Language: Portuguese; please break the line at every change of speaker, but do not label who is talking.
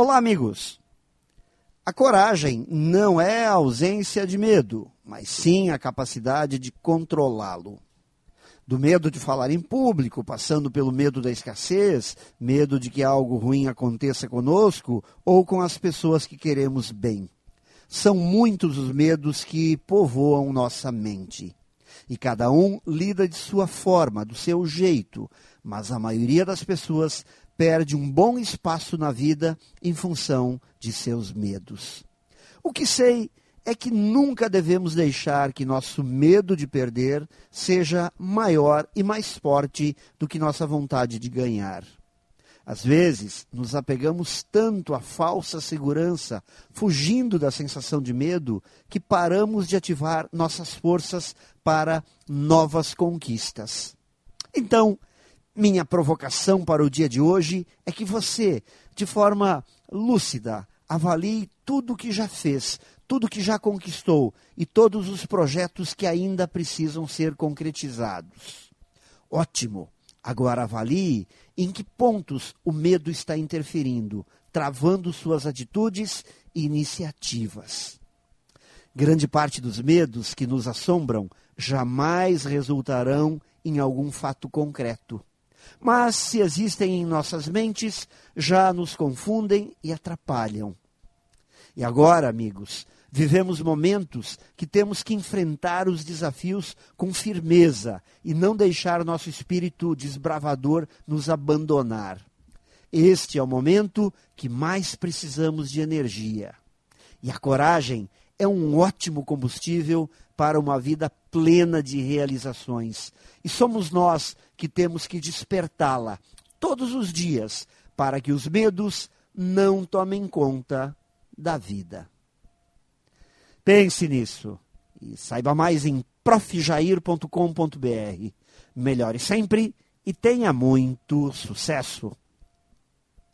Olá, amigos! A coragem não é a ausência de medo, mas sim a capacidade de controlá-lo. Do medo de falar em público, passando pelo medo da escassez, medo de que algo ruim aconteça conosco ou com as pessoas que queremos bem. São muitos os medos que povoam nossa mente. E cada um lida de sua forma, do seu jeito, mas a maioria das pessoas perde um bom espaço na vida em função de seus medos. O que sei é que nunca devemos deixar que nosso medo de perder seja maior e mais forte do que nossa vontade de ganhar. Às vezes, nos apegamos tanto à falsa segurança, fugindo da sensação de medo, que paramos de ativar nossas forças para novas conquistas. Então, minha provocação para o dia de hoje é que você, de forma lúcida, avalie tudo o que já fez, tudo o que já conquistou e todos os projetos que ainda precisam ser concretizados. Ótimo! Agora avalie em que pontos o medo está interferindo, travando suas atitudes e iniciativas. Grande parte dos medos que nos assombram jamais resultarão em algum fato concreto mas se existem em nossas mentes, já nos confundem e atrapalham. E agora, amigos, vivemos momentos que temos que enfrentar os desafios com firmeza e não deixar nosso espírito desbravador nos abandonar. Este é o momento que mais precisamos de energia. E a coragem é um ótimo combustível para uma vida plena de realizações. E somos nós que temos que despertá-la todos os dias para que os medos não tomem conta da vida. Pense nisso e saiba mais em profjair.com.br. Melhore sempre e tenha muito sucesso!